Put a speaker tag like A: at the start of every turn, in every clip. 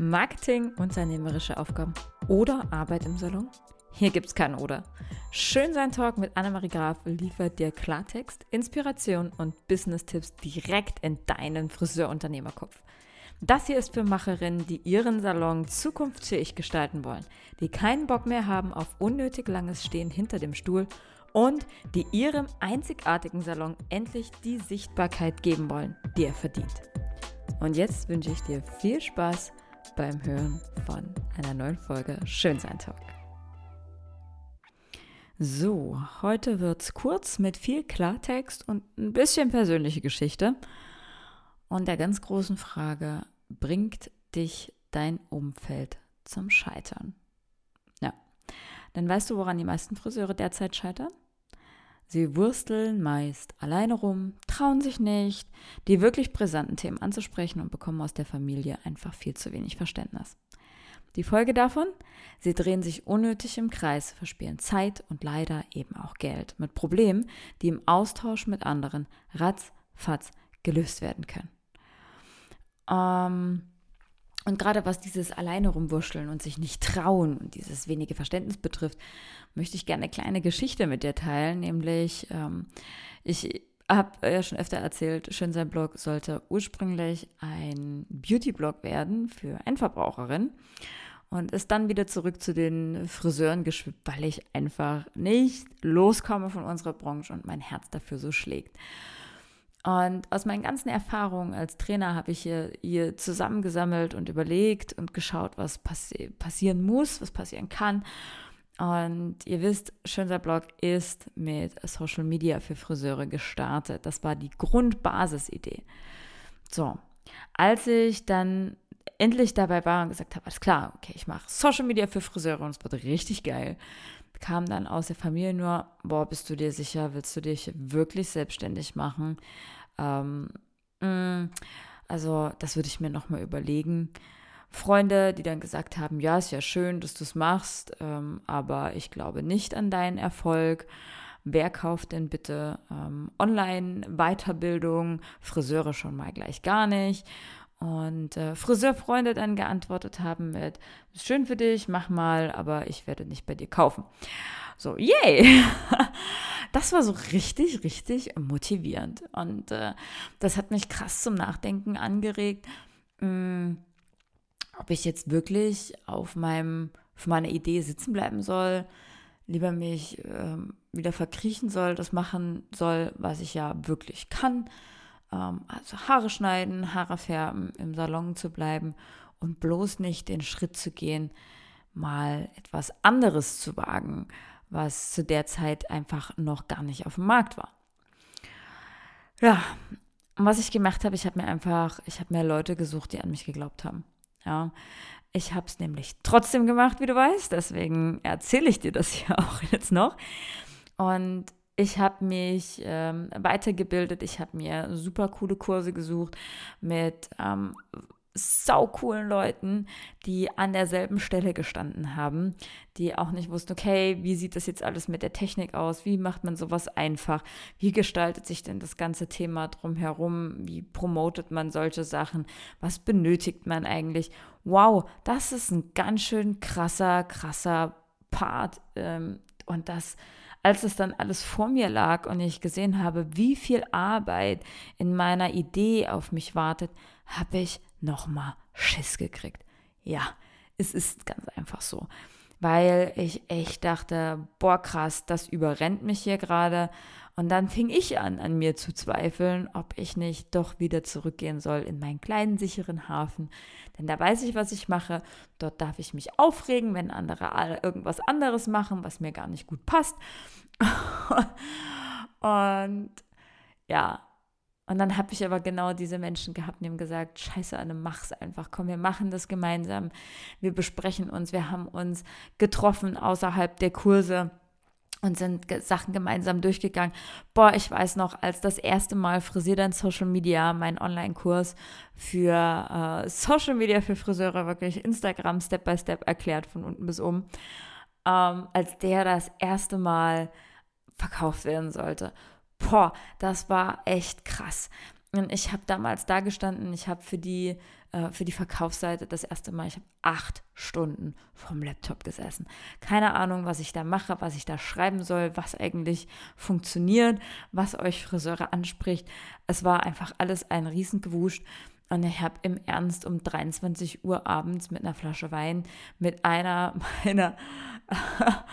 A: Marketing, unternehmerische Aufgaben oder Arbeit im Salon? Hier gibt's kein Oder. Schön sein Talk mit Annemarie Graf liefert dir Klartext, Inspiration und Business-Tipps direkt in deinen Friseurunternehmerkopf. Das hier ist für Macherinnen, die ihren Salon zukunftsfähig gestalten wollen, die keinen Bock mehr haben auf unnötig langes Stehen hinter dem Stuhl und die ihrem einzigartigen Salon endlich die Sichtbarkeit geben wollen, die er verdient. Und jetzt wünsche ich dir viel Spaß beim Hören von einer neuen Folge Schönsein Talk. So, heute wird's kurz mit viel Klartext und ein bisschen persönliche Geschichte und der ganz großen Frage, bringt dich dein Umfeld zum Scheitern? Ja, dann weißt du, woran die meisten Friseure derzeit scheitern? Sie wursteln meist alleine rum, trauen sich nicht, die wirklich brisanten Themen anzusprechen und bekommen aus der Familie einfach viel zu wenig Verständnis. Die Folge davon? Sie drehen sich unnötig im Kreis, verspielen Zeit und leider eben auch Geld mit Problemen, die im Austausch mit anderen ratzfatz gelöst werden können. Ähm, und gerade was dieses alleine rumwurschteln und sich nicht trauen und dieses wenige Verständnis betrifft, möchte ich gerne eine kleine Geschichte mit dir teilen. Nämlich, ähm, ich habe ja schon öfter erzählt, Schön sein Blog sollte ursprünglich ein Beauty-Blog werden für Endverbraucherinnen und ist dann wieder zurück zu den Friseuren geschwippt, weil ich einfach nicht loskomme von unserer Branche und mein Herz dafür so schlägt. Und aus meinen ganzen Erfahrungen als Trainer habe ich hier, hier zusammengesammelt und überlegt und geschaut, was passi passieren muss, was passieren kann. Und ihr wisst, Schönser Blog ist mit Social Media für Friseure gestartet. Das war die Grundbasisidee. So, als ich dann endlich dabei war und gesagt habe, alles klar, okay, ich mache Social Media für Friseure und es wird richtig geil, kam dann aus der Familie nur, boah, bist du dir sicher, willst du dich wirklich selbstständig machen? Ähm, mm, also das würde ich mir nochmal überlegen. Freunde, die dann gesagt haben, ja, ist ja schön, dass du es machst, ähm, aber ich glaube nicht an deinen Erfolg. Wer kauft denn bitte ähm, Online-Weiterbildung? Friseure schon mal gleich gar nicht. Und äh, Friseurfreunde dann geantwortet haben mit, ist schön für dich, mach mal, aber ich werde nicht bei dir kaufen. So, yay! Das war so richtig, richtig motivierend. Und äh, das hat mich krass zum Nachdenken angeregt, mh, hm, ob ich jetzt wirklich auf meinem, auf meiner Idee sitzen bleiben soll, lieber mich äh, wieder verkriechen soll, das machen soll, was ich ja wirklich kann also Haare schneiden, Haare färben, im Salon zu bleiben und bloß nicht den Schritt zu gehen, mal etwas anderes zu wagen, was zu der Zeit einfach noch gar nicht auf dem Markt war. Ja, und was ich gemacht habe, ich habe mir einfach, ich habe mir Leute gesucht, die an mich geglaubt haben. Ja, ich habe es nämlich trotzdem gemacht, wie du weißt, deswegen erzähle ich dir das hier auch jetzt noch. Und ich habe mich ähm, weitergebildet, ich habe mir super coole Kurse gesucht mit ähm, sau coolen Leuten, die an derselben Stelle gestanden haben, die auch nicht wussten, okay, wie sieht das jetzt alles mit der Technik aus? Wie macht man sowas einfach? Wie gestaltet sich denn das ganze Thema drumherum? Wie promotet man solche Sachen? Was benötigt man eigentlich? Wow, das ist ein ganz schön krasser, krasser Part. Ähm, und das als es dann alles vor mir lag und ich gesehen habe, wie viel Arbeit in meiner Idee auf mich wartet, habe ich nochmal Schiss gekriegt. Ja, es ist ganz einfach so. Weil ich echt dachte, boah krass, das überrennt mich hier gerade und dann fing ich an, an mir zu zweifeln, ob ich nicht doch wieder zurückgehen soll in meinen kleinen, sicheren Hafen. Denn da weiß ich, was ich mache. Dort darf ich mich aufregen, wenn andere irgendwas anderes machen, was mir gar nicht gut passt. und ja, und dann habe ich aber genau diese Menschen gehabt, die haben gesagt, scheiße Anne, mach's einfach, komm, wir machen das gemeinsam. Wir besprechen uns, wir haben uns getroffen außerhalb der Kurse und sind Sachen gemeinsam durchgegangen. Boah, ich weiß noch, als das erste Mal Frisier dein Social Media, mein Online-Kurs für äh, Social Media für Friseure, wirklich Instagram Step by Step erklärt von unten bis oben, ähm, als der das erste Mal verkauft werden sollte. Boah, das war echt krass. Und ich habe damals da gestanden, ich habe für die äh, für die Verkaufsseite das erste Mal. Ich habe acht Stunden vom Laptop gesessen. Keine Ahnung, was ich da mache, was ich da schreiben soll, was eigentlich funktioniert, was euch Friseure anspricht. Es war einfach alles ein Riesengewuscht. Und ich habe im Ernst um 23 Uhr abends mit einer Flasche Wein mit einer meiner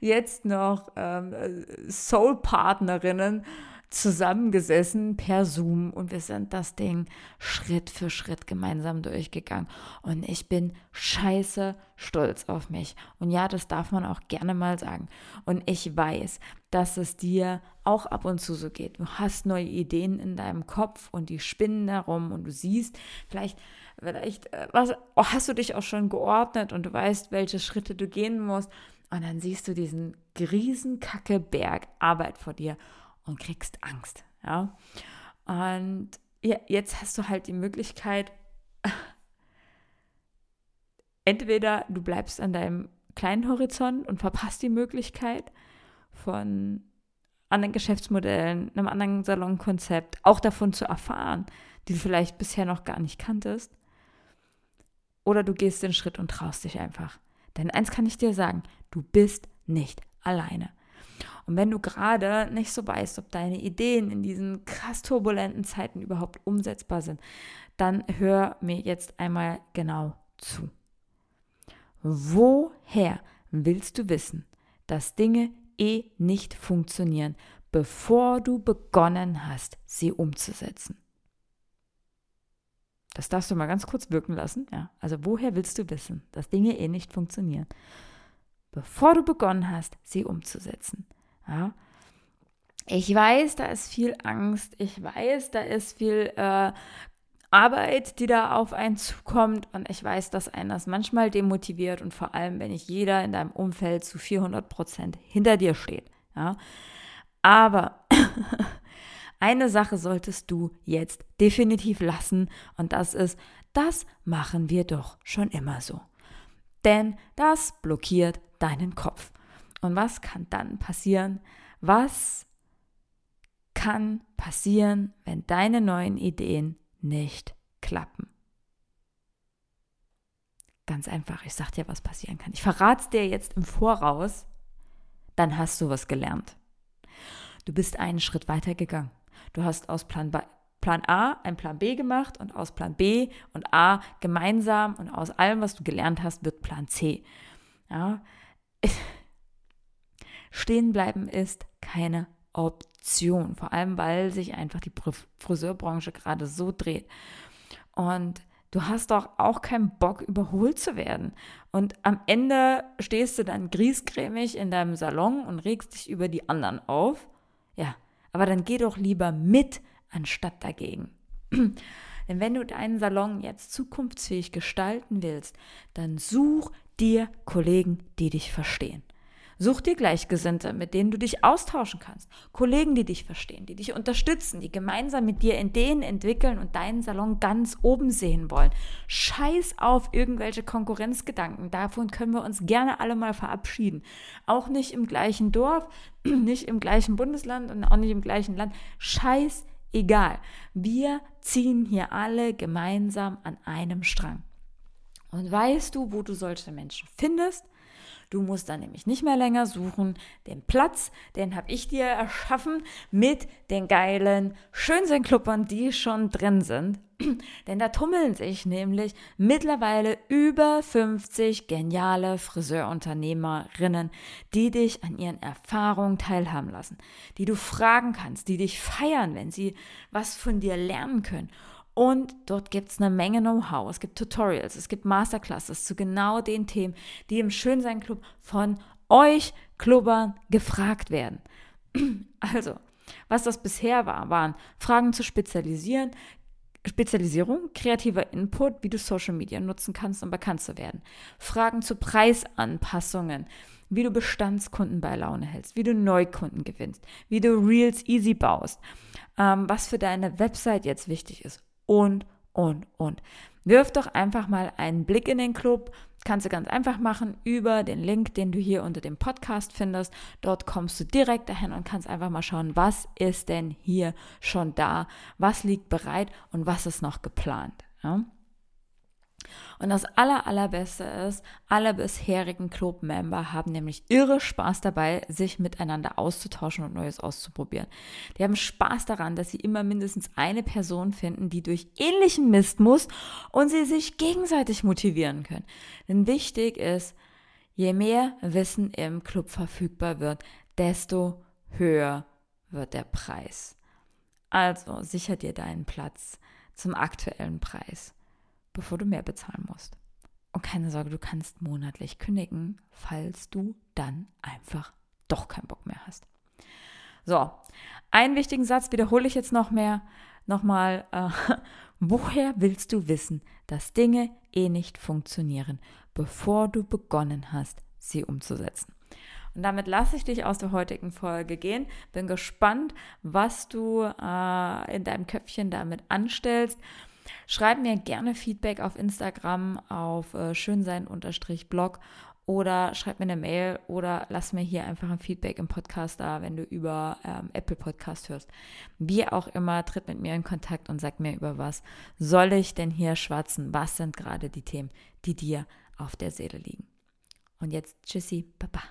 A: jetzt noch ähm, Soul-Partnerinnen zusammengesessen per Zoom und wir sind das Ding Schritt für Schritt gemeinsam durchgegangen. Und ich bin scheiße stolz auf mich. Und ja, das darf man auch gerne mal sagen. Und ich weiß, dass es dir auch ab und zu so geht. Du hast neue Ideen in deinem Kopf und die spinnen darum und du siehst vielleicht vielleicht äh, was, oh, hast du dich auch schon geordnet und du weißt, welche Schritte du gehen musst. Und dann siehst du diesen Riesenkacke Berg Arbeit vor dir und kriegst Angst. Ja? Und ja, jetzt hast du halt die Möglichkeit, entweder du bleibst an deinem kleinen Horizont und verpasst die Möglichkeit von anderen Geschäftsmodellen, einem anderen Salonkonzept, auch davon zu erfahren, die du vielleicht bisher noch gar nicht kanntest. Oder du gehst den Schritt und traust dich einfach. Denn eins kann ich dir sagen, du bist nicht alleine. Und wenn du gerade nicht so weißt, ob deine Ideen in diesen krass turbulenten Zeiten überhaupt umsetzbar sind, dann hör mir jetzt einmal genau zu. Woher willst du wissen, dass Dinge eh nicht funktionieren, bevor du begonnen hast, sie umzusetzen? Das darfst du mal ganz kurz wirken lassen. Ja. Also woher willst du wissen, dass Dinge eh nicht funktionieren, bevor du begonnen hast, sie umzusetzen? Ja. Ich weiß, da ist viel Angst. Ich weiß, da ist viel äh, Arbeit, die da auf einen zukommt. Und ich weiß, dass einen das manchmal demotiviert und vor allem, wenn nicht jeder in deinem Umfeld zu 400 Prozent hinter dir steht. Ja. Aber eine Sache solltest du jetzt definitiv lassen und das ist, das machen wir doch schon immer so. Denn das blockiert deinen Kopf. Und was kann dann passieren? Was kann passieren, wenn deine neuen Ideen nicht klappen? Ganz einfach, ich sag dir, was passieren kann. Ich verrate es dir jetzt im Voraus, dann hast du was gelernt. Du bist einen Schritt weiter gegangen. Du hast aus Plan, Plan A ein Plan B gemacht und aus Plan B und A gemeinsam und aus allem, was du gelernt hast, wird Plan C. Ja. Stehen bleiben ist keine Option, vor allem weil sich einfach die Friseurbranche gerade so dreht. Und du hast doch auch keinen Bock, überholt zu werden. Und am Ende stehst du dann griesgrämig in deinem Salon und regst dich über die anderen auf. Ja, aber dann geh doch lieber mit, anstatt dagegen. Denn wenn du deinen Salon jetzt zukunftsfähig gestalten willst, dann such dir Kollegen, die dich verstehen. Such dir Gleichgesinnte, mit denen du dich austauschen kannst. Kollegen, die dich verstehen, die dich unterstützen, die gemeinsam mit dir Ideen entwickeln und deinen Salon ganz oben sehen wollen. Scheiß auf irgendwelche Konkurrenzgedanken. Davon können wir uns gerne alle mal verabschieden. Auch nicht im gleichen Dorf, nicht im gleichen Bundesland und auch nicht im gleichen Land. Scheiß egal. Wir ziehen hier alle gemeinsam an einem Strang. Und weißt du, wo du solche Menschen findest? Du musst dann nämlich nicht mehr länger suchen. Den Platz, den habe ich dir erschaffen mit den geilen Schönsein-Clubbern, die schon drin sind. Denn da tummeln sich nämlich mittlerweile über 50 geniale Friseurunternehmerinnen, die dich an ihren Erfahrungen teilhaben lassen, die du fragen kannst, die dich feiern, wenn sie was von dir lernen können. Und dort gibt es eine Menge Know-how. Es gibt Tutorials, es gibt Masterclasses zu genau den Themen, die im Schönsein Club von euch Klubbern gefragt werden. Also, was das bisher war, waren Fragen zu spezialisieren, Spezialisierung, kreativer Input, wie du Social Media nutzen kannst, um bekannt zu werden. Fragen zu Preisanpassungen, wie du Bestandskunden bei Laune hältst, wie du Neukunden gewinnst, wie du Reels easy baust, ähm, was für deine Website jetzt wichtig ist und, und, und. Wirf doch einfach mal einen Blick in den Club. Kannst du ganz einfach machen über den Link, den du hier unter dem Podcast findest. Dort kommst du direkt dahin und kannst einfach mal schauen, was ist denn hier schon da, was liegt bereit und was ist noch geplant. Ja? Und das aller, allerbeste ist, alle bisherigen Club-Member haben nämlich irre Spaß dabei, sich miteinander auszutauschen und Neues auszuprobieren. Die haben Spaß daran, dass sie immer mindestens eine Person finden, die durch ähnlichen Mist muss und sie sich gegenseitig motivieren können. Denn wichtig ist, je mehr Wissen im Club verfügbar wird, desto höher wird der Preis. Also sicher dir deinen Platz zum aktuellen Preis bevor du mehr bezahlen musst. Und keine Sorge, du kannst monatlich kündigen, falls du dann einfach doch keinen Bock mehr hast. So, einen wichtigen Satz wiederhole ich jetzt noch mehr. Nochmal, äh, woher willst du wissen, dass Dinge eh nicht funktionieren, bevor du begonnen hast, sie umzusetzen? Und damit lasse ich dich aus der heutigen Folge gehen. Bin gespannt, was du äh, in deinem Köpfchen damit anstellst. Schreib mir gerne Feedback auf Instagram auf äh, schönsein-blog oder schreib mir eine Mail oder lass mir hier einfach ein Feedback im Podcast da, wenn du über ähm, Apple Podcast hörst. Wie auch immer, tritt mit mir in Kontakt und sag mir über was soll ich denn hier schwatzen? Was sind gerade die Themen, die dir auf der Seele liegen? Und jetzt tschüssi, Baba.